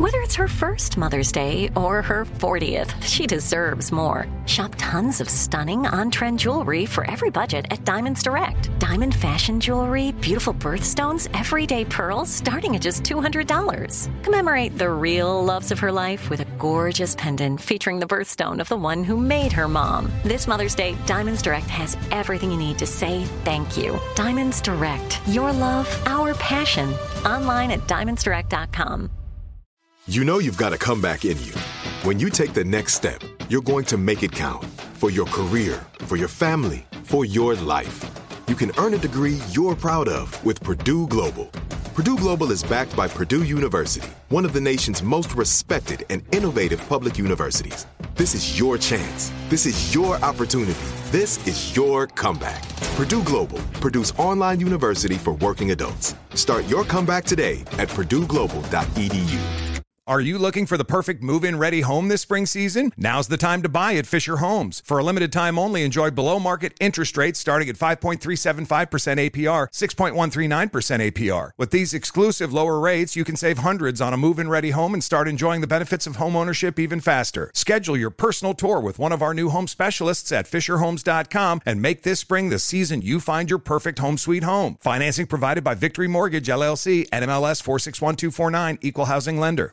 Whether it's her first Mother's Day or her 40th, she deserves more. Shop tons of stunning on trend jewelry for every budget at Diamonds Direct. Diamond fashion jewelry, beautiful birthstones, everyday pearls starting at just $200. Commemorate the real loves of her life with a gorgeous pendant featuring the birthstone of the one who made her mom. This Mother's Day, Diamonds Direct has everything you need to say thank you. Diamonds Direct, your love, our passion. Online at diamondsdirect.com. You know you've got a comeback in you. When you take the next step, you're going to make it count for your career, for your family, for your life. You can earn a degree you're proud of with Purdue Global. Purdue Global is backed by Purdue University, one of the nation's most respected and innovative public universities. This is your chance. This is your opportunity. This is your comeback. Purdue Global, Purdue's online university for working adults. Start your comeback today at purdueglobal.edu. Are you looking for the perfect move in ready home this spring season? Now's the time to buy at Fisher Homes. For a limited time only, enjoy below market interest rates starting at 5.375% APR, 6.139% APR. With these exclusive lower rates, you can save hundreds on a move in ready home and start enjoying the benefits of home ownership even faster. Schedule your personal tour with one of our new home specialists at FisherHomes.com and make this spring the season you find your perfect home sweet home. Financing provided by Victory Mortgage, LLC, NMLS 461249, Equal Housing Lender.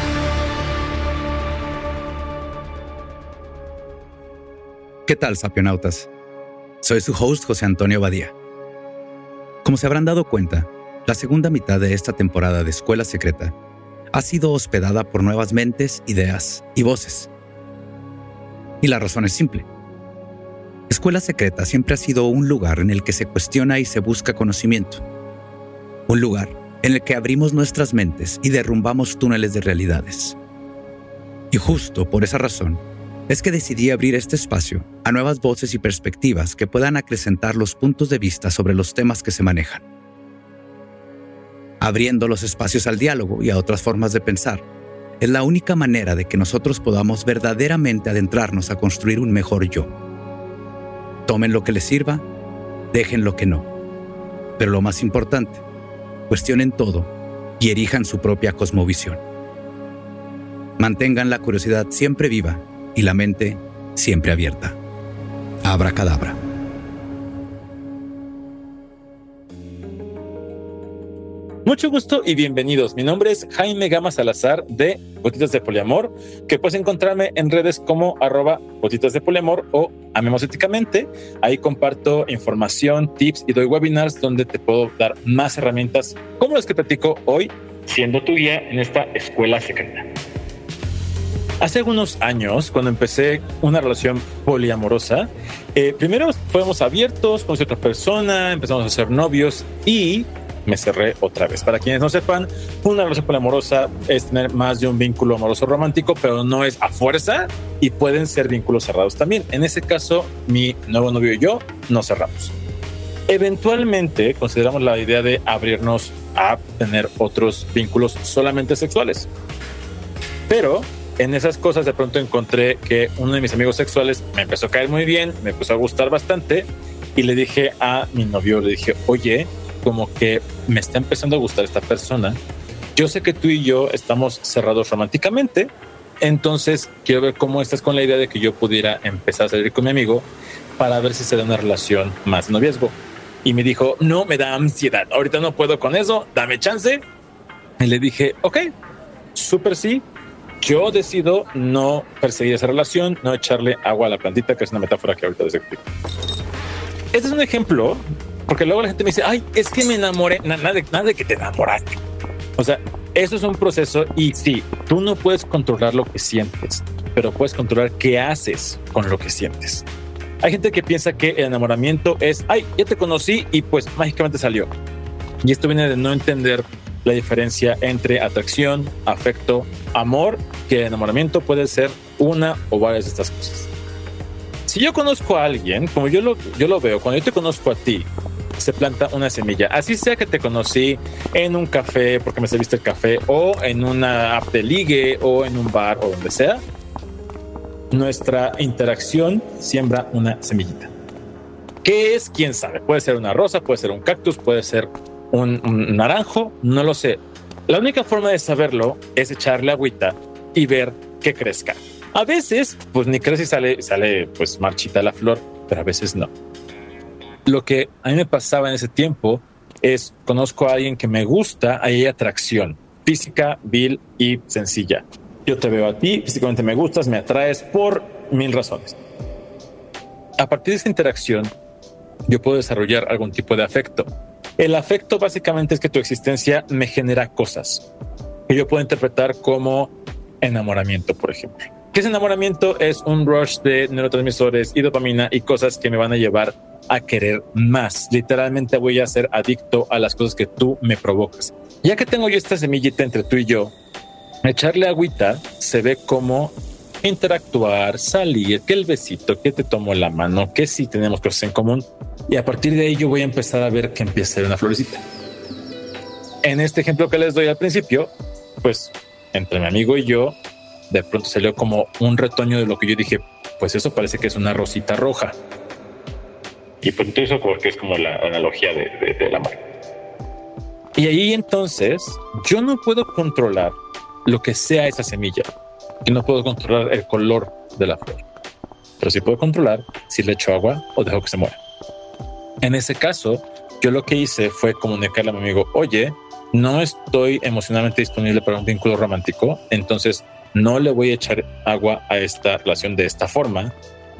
¿Qué tal, sapionautas? Soy su host José Antonio Badía. Como se habrán dado cuenta, la segunda mitad de esta temporada de Escuela Secreta ha sido hospedada por nuevas mentes, ideas y voces. Y la razón es simple. Escuela Secreta siempre ha sido un lugar en el que se cuestiona y se busca conocimiento. Un lugar en el que abrimos nuestras mentes y derrumbamos túneles de realidades. Y justo por esa razón, es que decidí abrir este espacio a nuevas voces y perspectivas que puedan acrecentar los puntos de vista sobre los temas que se manejan. Abriendo los espacios al diálogo y a otras formas de pensar, es la única manera de que nosotros podamos verdaderamente adentrarnos a construir un mejor yo. Tomen lo que les sirva, dejen lo que no. Pero lo más importante, cuestionen todo y erijan su propia cosmovisión. Mantengan la curiosidad siempre viva y la mente siempre abierta. Abra cadabra. Mucho gusto y bienvenidos. Mi nombre es Jaime Gama Salazar de Gotitas de Poliamor, que puedes encontrarme en redes como arroba Gotitas de Poliamor o Amemos Éticamente. Ahí comparto información, tips y doy webinars donde te puedo dar más herramientas como las que platico hoy, siendo tu guía en esta escuela secreta. Hace algunos años, cuando empecé una relación poliamorosa, eh, primero fuimos abiertos, con otra persona, empezamos a ser novios y me cerré otra vez. Para quienes no sepan, una relación poliamorosa es tener más de un vínculo amoroso romántico, pero no es a fuerza y pueden ser vínculos cerrados también. En ese caso, mi nuevo novio y yo nos cerramos. Eventualmente consideramos la idea de abrirnos a tener otros vínculos solamente sexuales. Pero en esas cosas de pronto encontré que uno de mis amigos sexuales me empezó a caer muy bien, me empezó a gustar bastante y le dije a mi novio, le dije, oye, como que me está empezando a gustar esta persona. Yo sé que tú y yo estamos cerrados románticamente, entonces quiero ver cómo estás con la idea de que yo pudiera empezar a salir con mi amigo para ver si se da una relación más noviazgo. Y me dijo, no, me da ansiedad, ahorita no puedo con eso, dame chance. Y le dije, ok, súper sí, yo decido no perseguir esa relación, no echarle agua a la plantita, que es una metáfora que ahorita les explico. Este es un ejemplo, porque luego la gente me dice, ay, es que me enamoré, nada de, nada de que te enamoraste. O sea, eso es un proceso y sí, tú no puedes controlar lo que sientes, pero puedes controlar qué haces con lo que sientes. Hay gente que piensa que el enamoramiento es, ay, ya te conocí y pues mágicamente salió. Y esto viene de no entender la diferencia entre atracción, afecto, amor, que el enamoramiento puede ser una o varias de estas cosas. Si yo conozco a alguien, como yo lo, yo lo veo, cuando yo te conozco a ti, se planta una semilla. Así sea que te conocí en un café porque me serviste el café o en una app de ligue o en un bar o donde sea. Nuestra interacción siembra una semillita. ¿Qué es? ¿Quién sabe? Puede ser una rosa, puede ser un cactus, puede ser un, naranjo, no lo sé. La única forma de saberlo es echarle agüita y ver que crezca. A veces, pues ni crece y sale, sale pues marchita la flor, pero a veces no lo que a mí me pasaba en ese tiempo es conozco a alguien que me gusta, hay atracción física, vil y sencilla. Yo te veo a ti, físicamente me gustas, me atraes por mil razones. A partir de esa interacción, yo puedo desarrollar algún tipo de afecto. El afecto básicamente es que tu existencia me genera cosas que yo puedo interpretar como enamoramiento, por ejemplo. ¿Qué es enamoramiento? Es un rush de neurotransmisores y dopamina y cosas que me van a llevar a querer más. Literalmente voy a ser adicto a las cosas que tú me provocas. Ya que tengo yo esta semillita entre tú y yo, echarle agüita se ve como interactuar, salir, que el besito, que te tomo la mano, que si tenemos cosas en común. Y a partir de ahí yo voy a empezar a ver que empieza a ser una florecita. En este ejemplo que les doy al principio, pues entre mi amigo y yo, de pronto salió como un retoño de lo que yo dije, pues eso parece que es una rosita roja. Y pues eso porque es como la analogía de, de, la mar. Y ahí entonces yo no puedo controlar lo que sea esa semilla y no puedo controlar el color de la flor, pero sí puedo controlar si le echo agua o dejo que se muera. En ese caso, yo lo que hice fue comunicarle a mi amigo, oye, no estoy emocionalmente disponible para un vínculo romántico, entonces no le voy a echar agua a esta relación de esta forma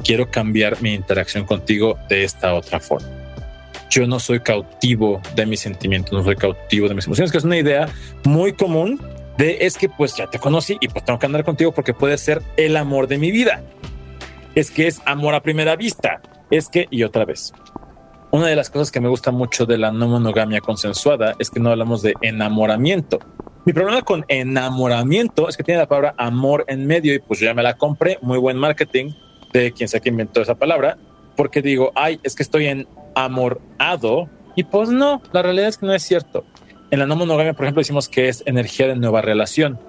quiero cambiar mi interacción contigo de esta otra forma. Yo no soy cautivo de mis sentimientos, no soy cautivo de mis emociones, que es una idea muy común de es que pues ya te conocí y pues tengo que andar contigo porque puede ser el amor de mi vida. Es que es amor a primera vista. Es que, y otra vez, una de las cosas que me gusta mucho de la no monogamia consensuada es que no hablamos de enamoramiento. Mi problema con enamoramiento es que tiene la palabra amor en medio y pues yo ya me la compré, muy buen marketing, de quien sea que inventó esa palabra, porque digo, ay, es que estoy enamorado. Y pues no, la realidad es que no es cierto. En la no monogamia, por ejemplo, decimos que es energía de nueva relación.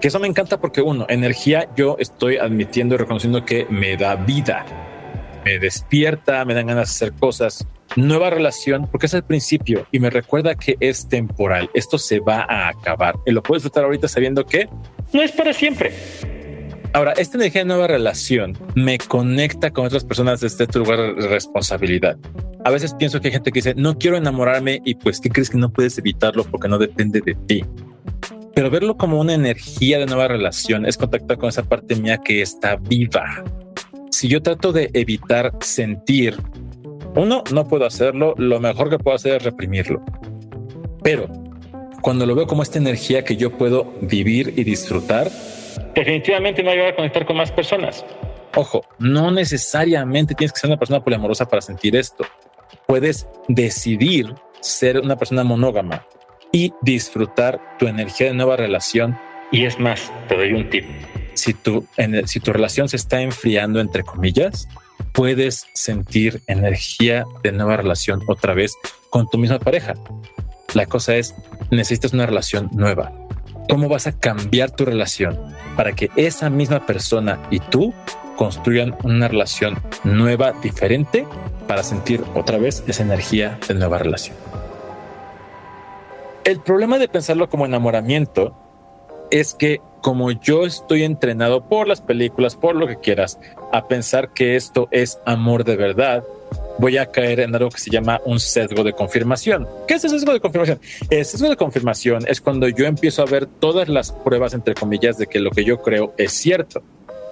Que eso me encanta porque uno, energía yo estoy admitiendo y reconociendo que me da vida, me despierta, me dan ganas de hacer cosas. Nueva relación, porque es el principio y me recuerda que es temporal. Esto se va a acabar y lo puedo disfrutar ahorita sabiendo que no es para siempre. Ahora, esta energía de nueva relación me conecta con otras personas desde este lugar de responsabilidad. A veces pienso que hay gente que dice, no quiero enamorarme y pues, ¿qué crees que no puedes evitarlo porque no depende de ti? Pero verlo como una energía de nueva relación es contactar con esa parte mía que está viva. Si yo trato de evitar sentir, uno, no puedo hacerlo, lo mejor que puedo hacer es reprimirlo. Pero cuando lo veo como esta energía que yo puedo vivir y disfrutar, definitivamente me va a conectar con más personas. Ojo, no necesariamente tienes que ser una persona poliamorosa para sentir esto. Puedes decidir ser una persona monógama y disfrutar tu energía de nueva relación. Y es más, te doy un tip. Si tu, relación se está enfriando, entre comillas, puedes sentir energía de nueva relación otra vez con tu misma pareja. La cosa es, necesitas una relación nueva. ¿Cómo vas a cambiar tu relación para que esa misma persona y tú construyan una relación nueva, diferente, para sentir otra vez esa energía de nueva relación. El problema de pensarlo como enamoramiento es que como yo estoy entrenado por las películas, por lo que quieras, a pensar que esto es amor de verdad, voy a caer en algo que se llama un sesgo de confirmación. ¿Qué es el sesgo de confirmación? El sesgo de confirmación es cuando yo empiezo a ver todas las pruebas, entre comillas, de que lo que yo creo es cierto.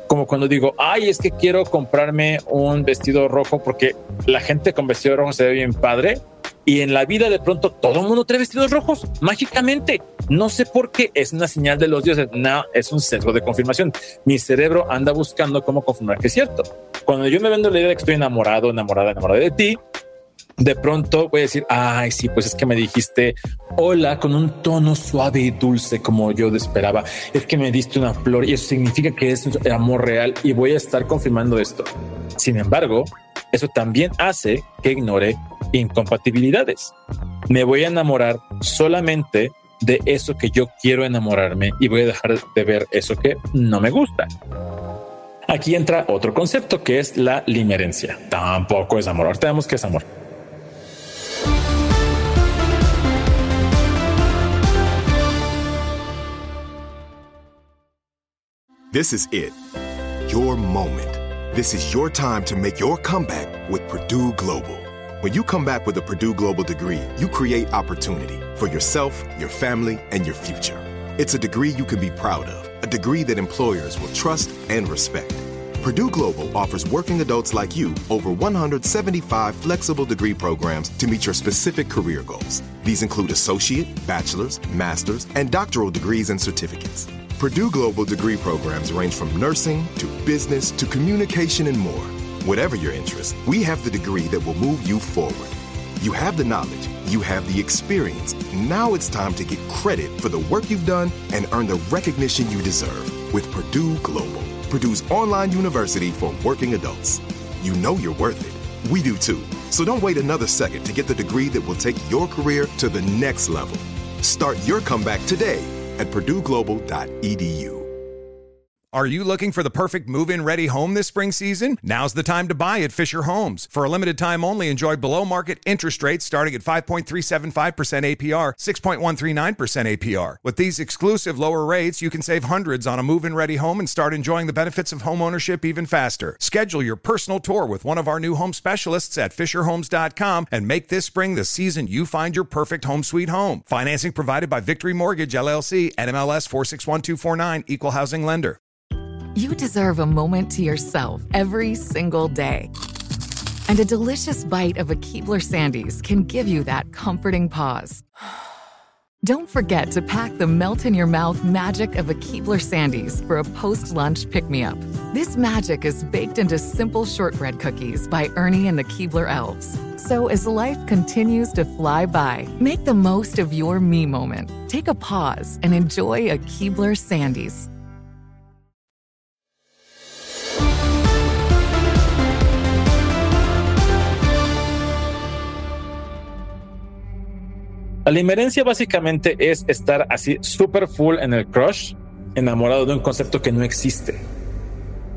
Como cuando digo, ay, es que quiero comprarme un vestido rojo porque la gente con vestido rojo se ve bien padre y en la vida de pronto todo el mundo trae vestidos rojos mágicamente. No sé por qué es una señal de los dioses. No, es un sesgo de confirmación. Mi cerebro anda buscando cómo confirmar que es cierto. Cuando yo me vendo la idea de que estoy enamorado, enamorada, enamorada de ti, de pronto voy a decir, ay, sí, pues es que me dijiste hola con un tono suave y dulce como yo esperaba. Es que me diste una flor y eso significa que es amor real y voy a estar confirmando esto. Sin embargo, eso también hace que ignore incompatibilidades. Me voy a enamorar solamente de eso que yo quiero enamorarme y voy a dejar de ver eso que no me gusta. Aquí entra otro concepto que es la limerencia. Tampoco es amor. Ahora tenemos que es amor. This is it. Your moment. This is your time to make your comeback with Purdue Global. When you come back with a Purdue Global degree, you create opportunity for yourself, your family, and your future. It's a degree you can be proud of, a degree that employers will trust and respect. Purdue Global offers working adults like you over 175 flexible degree programs to meet your specific career goals. These include associate, bachelor's, master's, and doctoral degrees and certificates. Purdue Global degree programs range from nursing to business to communication and more. Whatever your interest, we have the degree that will move you forward. You have the knowledge, you have the experience. Now it's time to get credit for the work you've done and earn the recognition you deserve with Purdue Global, Purdue's online university for working adults. You know you're worth it. We do too. So don't wait another second to get the degree that will take your career to the next level. Start your comeback today at purdueglobal.edu. Are you looking for the perfect move in ready home this spring season? Now's the time to buy at Fisher Homes. For a limited time only, enjoy below market interest rates starting at 5.375% APR, 6.139% APR. With these exclusive lower rates, you can save hundreds on a move in ready home and start enjoying the benefits of home ownership even faster. Schedule your personal tour with one of our new home specialists at FisherHomes.com and make this spring the season you find your perfect home sweet home. Financing provided by Victory Mortgage, LLC, NMLS 461249, Equal Housing Lender. You deserve a moment to yourself every single day. And a delicious bite of a Keebler Sandys can give you that comforting pause. Don't forget to pack the melt in your mouth magic of a Keebler Sandys for a post lunch pick me up. This magic is baked into simple shortbread cookies by Ernie and the Keebler Elves. So as life continues to fly by, make the most of your me moment. Take a pause and enjoy a Keebler Sandies. La limerencia básicamente es estar así super full en el crush, enamorado de un concepto que no existe.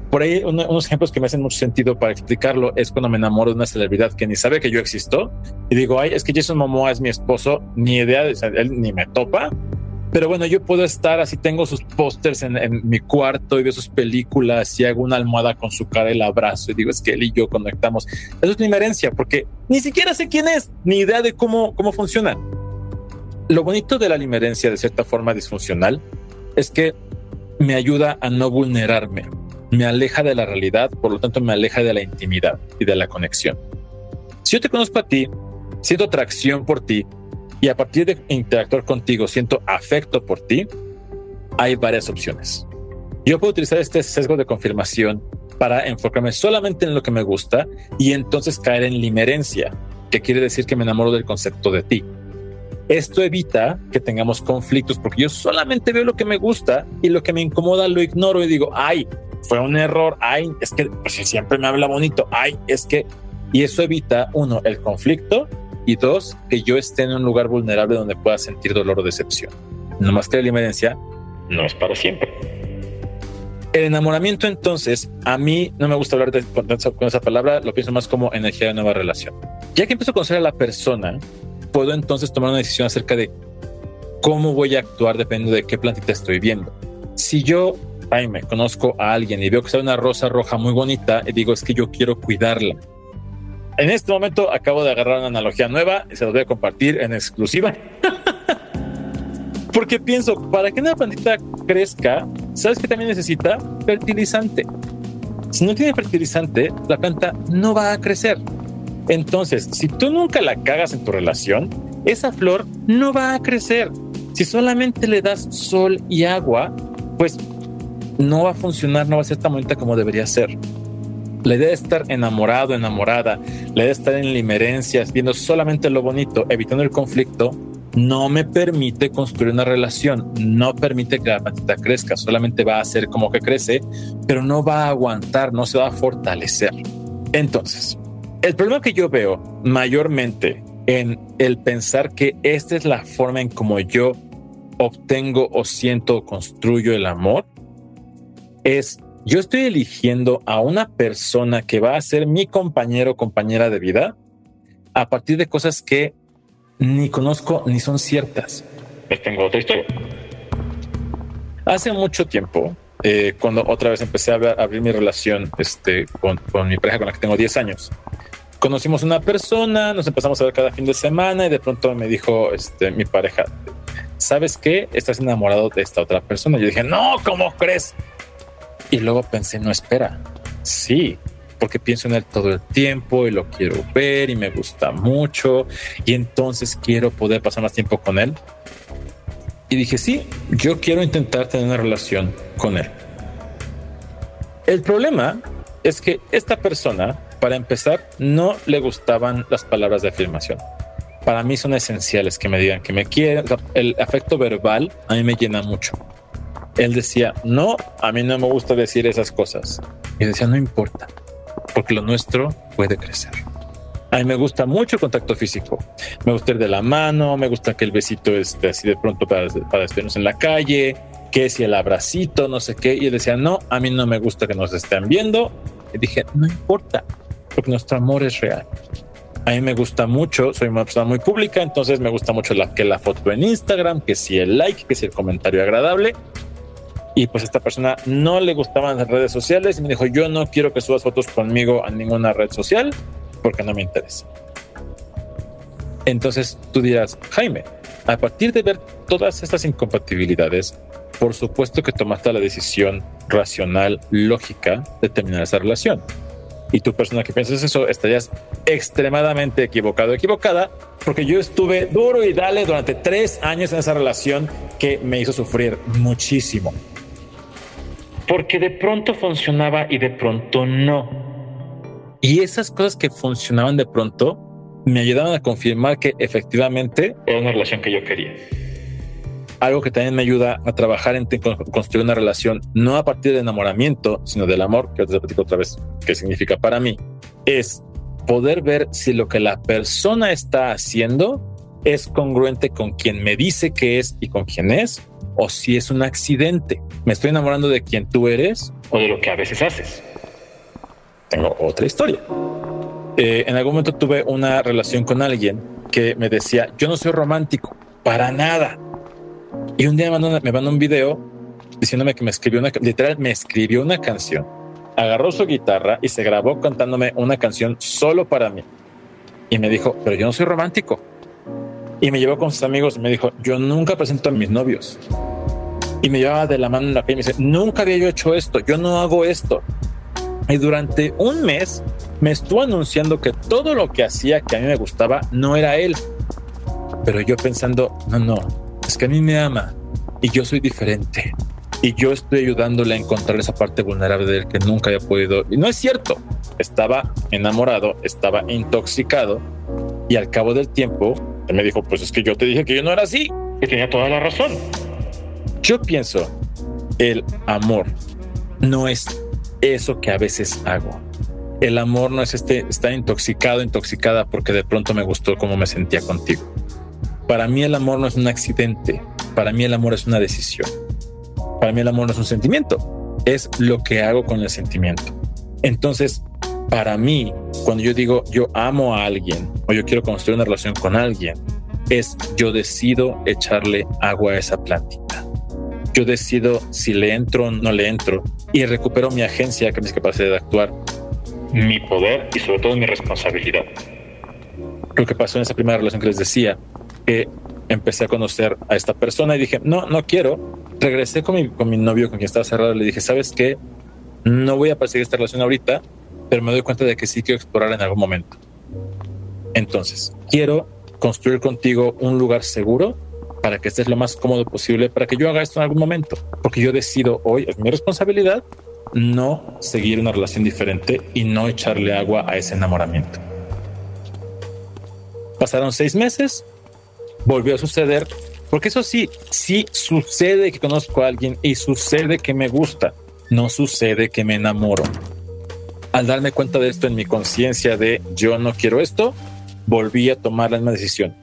Por ahí unos ejemplos que me hacen mucho sentido para explicarlo es cuando me enamoro de una celebridad que ni sabe que yo existo y digo, ay, es que Jason Momoa es mi esposo, ni idea, de él ni me topa. Pero bueno, yo puedo estar así, tengo sus pósters en, mi cuarto y veo sus películas y hago una almohada con su cara y el abrazo y digo, es que él y yo conectamos. Eso es limerencia porque ni siquiera sé quién es, ni idea de cómo, cómo funciona lo bonito de la limerencia de cierta forma disfuncional es que me ayuda a no vulnerarme, me aleja de la realidad, por lo tanto me aleja de la intimidad y de la conexión. Si yo te conozco a ti, siento atracción por ti y a partir de interactuar contigo siento afecto por ti, hay varias opciones. Yo puedo utilizar este sesgo de confirmación para enfocarme solamente en lo que me gusta y entonces caer en limerencia, que quiere decir que me enamoro del concepto de ti. Esto evita que tengamos conflictos porque yo solamente veo lo que me gusta y lo que me incomoda lo ignoro y digo, ay, fue un error, ay, es que pues, siempre me habla bonito, ay, es que... Y eso evita, uno, el conflicto y dos, que yo esté en un lugar vulnerable donde pueda sentir dolor o decepción. No más que la limerencia no es para siempre. El enamoramiento entonces, a mí no me gusta hablar de, con, esa palabra, lo pienso más como energía de nueva relación. Ya que empiezo a conocer a la persona, puedo entonces tomar una decisión acerca de cómo voy a actuar dependiendo de qué plantita estoy viendo. Si yo, me conozco a alguien y veo que sale una rosa roja muy bonita y digo es que yo quiero cuidarla. En este momento acabo de agarrar una analogía nueva y se los voy a compartir en exclusiva. Porque pienso, para que una plantita crezca, ¿sabes que también necesita? Fertilizante. Si no tiene fertilizante, la planta no va a crecer. Entonces, si tú nunca la cagas en tu relación, esa flor no va a crecer. Si solamente le das sol y agua, pues no va a funcionar, no va a ser tan bonita como debería ser. La idea de estar enamorado, enamorada, la idea de estar en limerencias, viendo solamente lo bonito, evitando el conflicto, no me permite construir una relación, no permite que la plantita crezca, solamente va a hacer como que crece, pero no va a aguantar, no se va a fortalecer. Entonces, el problema que yo veo mayormente en el pensar que esta es la forma en como yo obtengo o siento o construyo el amor es yo estoy eligiendo a una persona que va a ser mi compañero o compañera de vida a partir de cosas que ni conozco ni son ciertas. Les tengo otra historia. Hace mucho tiempo, eh, cuando otra vez empecé a abrir mi relación este, con, con, mi pareja con la que tengo 10 años, conocimos una persona, nos empezamos a ver cada fin de semana y de pronto me dijo este, mi pareja, ¿sabes qué? Estás enamorado de esta otra persona. Yo dije, no, ¿cómo crees? Y luego pensé, no, espera, sí, porque pienso en él todo el tiempo y lo quiero ver y me gusta mucho y entonces quiero poder pasar más tiempo con él. Y dije, sí, yo quiero intentar tener una relación con él. El problema es que esta persona, para empezar, no le gustaban las palabras de afirmación. Para mí son esenciales que me digan que me quieren. El afecto verbal a mí me llena mucho. Él decía, no, a mí no me gusta decir esas cosas. Y decía, no importa, porque lo nuestro puede crecer. A mí me gusta mucho el contacto físico. Me gusta ir de la mano, me gusta que el besito esté así de pronto para, para despedirnos en la calle, que si el abracito, no sé qué. Y él decía, no, a mí no me gusta que nos estén viendo. Y dije, no importa, porque nuestro amor es real. A mí me gusta mucho, soy una persona muy pública, entonces me gusta mucho la, que la foto en Instagram, que si el like, que si el comentario agradable. Y pues esta persona no le gustaban las redes sociales y me dijo, yo no quiero que subas fotos conmigo a ninguna red social porque no me interesa. Entonces tú dirás, Jaime, a partir de ver todas estas incompatibilidades, por supuesto que tomaste la decisión racional, lógica de terminar esa relación. Y tu persona que piensas eso, estarías extremadamente equivocado, equivocada, porque yo estuve duro y dale durante tres años en esa relación que me hizo sufrir muchísimo porque de pronto funcionaba y de pronto no. Y esas cosas que funcionaban de pronto me ayudaban a confirmar que efectivamente era una relación que yo quería. Algo que también me ayuda a trabajar en construir una relación no a partir del enamoramiento, sino del amor, que te platico otra vez qué significa para mí, es poder ver si lo que la persona está haciendo es congruente con quien me dice que es y con quien es, o si es un accidente. Me estoy enamorando de quien tú eres o de lo que a veces haces. Tengo otra historia. Eh, en algún momento tuve una relación con alguien que me decía, yo no soy romántico, para nada. Y un día me mandó, un video diciéndome que me escribió una, literal, me escribió una canción. Agarró su guitarra y se grabó cantándome una canción solo para mí. Y me dijo, pero yo no soy romántico. Y me llevó con sus amigos y me dijo, yo nunca presento a mis novios y me llevaba de la mano en la calle y me dice, nunca había yo hecho esto, yo no hago esto. Y durante un mes me estuvo anunciando que todo lo que hacía que a mí me gustaba no era él. Pero yo pensando, no, no, es que a mí me ama y yo soy diferente. Y yo estoy ayudándole a encontrar esa parte vulnerable de él que nunca había podido. Y no es cierto. Estaba enamorado, estaba intoxicado. Y al cabo del tiempo, él me dijo, pues es que yo te dije que yo no era así. Y tenía toda la razón. Yo pienso, el amor no es eso que a veces hago. El amor no es este estar intoxicado, intoxicada porque de pronto me gustó cómo me sentía contigo. Para mí el amor no es un accidente. Para mí el amor es una decisión. Para mí el amor no es un sentimiento. Es lo que hago con el sentimiento. Entonces, para mí, cuando yo digo yo amo a alguien o yo quiero construir una relación con alguien, es yo decido echarle agua a esa plantita yo decido si le entro o no le entro y recupero mi agencia, que es mi capacidad de actuar, mi poder y sobre todo mi responsabilidad. Lo que pasó en esa primera relación que les decía, que empecé a conocer a esta persona y dije, no, no quiero. Regresé con mi, con mi novio, con quien estaba cerrado, le dije, ¿sabes qué? No voy a perseguir esta relación ahorita, pero me doy cuenta de que sí quiero explorar en algún momento. Entonces, quiero construir contigo un lugar seguro para que estés lo más cómodo posible, para que yo haga esto en algún momento, porque yo decido hoy, es mi responsabilidad, no seguir una relación diferente y no echarle agua a ese enamoramiento. Pasaron seis meses, volvió a suceder, porque eso sí, sí sucede que conozco a alguien y sucede que me gusta, no sucede que me enamoro. Al darme cuenta de esto en mi conciencia de yo no quiero esto, volví a tomar la misma decisión.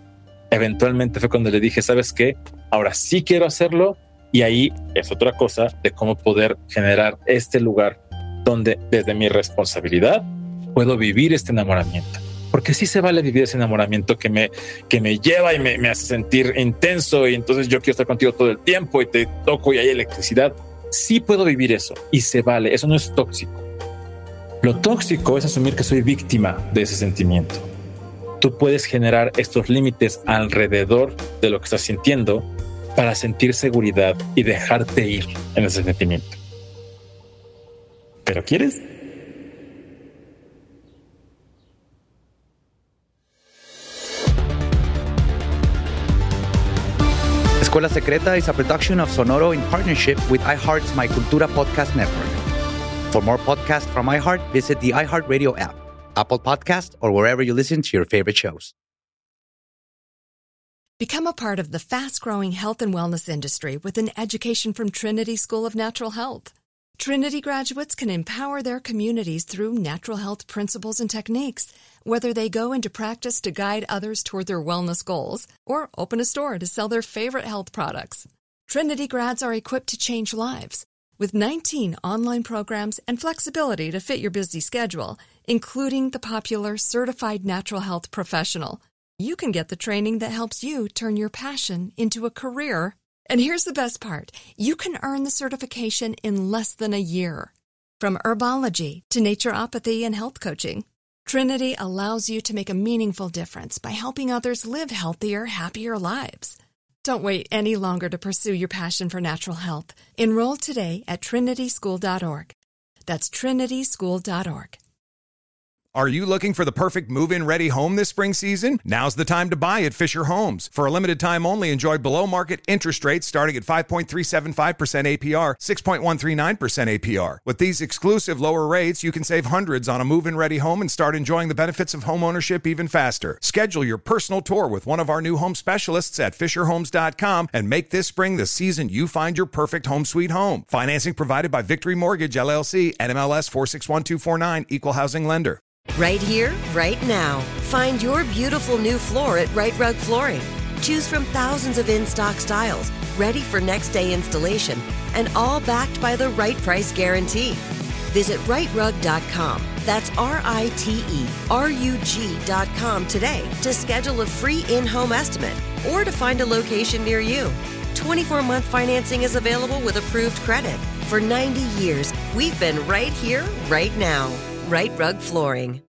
Eventualmente fue cuando le dije, ¿sabes qué? Ahora sí quiero hacerlo y ahí es otra cosa de cómo poder generar este lugar donde desde mi responsabilidad puedo vivir este enamoramiento porque sí se vale vivir ese enamoramiento que me, que me lleva y me, me hace sentir intenso y entonces yo quiero estar contigo todo el tiempo y te toco y hay electricidad. Sí puedo vivir eso y se vale, eso no es tóxico. Lo tóxico es asumir que soy víctima de ese sentimiento. Tú puedes generar estos límites alrededor de lo que estás sintiendo para sentir seguridad y dejarte ir en ese sentimiento. ¿Pero quieres? Escuela Secreta is a production of Sonoro in partnership with iHeart's My Cultura podcast network. For more podcasts from iHeart, visit the iHeartRadio app, Apple Podcast, or wherever you listen to your favorite shows. Become a part of the fast growing health and wellness industry with an education from Trinity School of Natural Health. Trinity graduates can empower their communities through natural health principles and techniques, whether they go into practice to guide others toward their wellness goals or open a store to sell their favorite health products. Trinity grads are equipped to change lives. With 19 online programs and flexibility to fit your busy schedule, including the popular Certified Natural Health Professional, you can get the training that helps you turn your passion into a career and here's the best part you can earn the certification in less than a year. From herbology to naturopathy and health coaching, Trinity allows you to make a meaningful difference by helping others live healthier, happier lives. Don't wait any longer to pursue your passion for natural health. Enroll today at trinityschool.org. That's trinityschool.org. Are you looking for the perfect move in ready home this spring season? Now's the time to buy at Fisher Homes. For a limited time only, enjoy below market interest rates starting at 5.375% APR, 6.139% APR. With these exclusive lower rates, you can save hundreds on a move in ready home and start enjoying the benefits of home ownership even faster. Schedule your personal tour with one of our new home specialists at FisherHomes.com and make this spring the season you find your perfect home sweet home. Financing provided by Victory Mortgage, LLC, NMLS 461249, Equal Housing Lender. Right here, right now. Find your beautiful new floor at Right Rug Flooring. Choose from thousands of in stock styles, ready for next day installation, and all backed by the right price guarantee. Visit rightrug.com. That's R I T E R U G.com today to schedule a free in home estimate or to find a location near you. 24 month financing is available with approved credit. For 90 years, we've been right here, right now. Right Rug Flooring.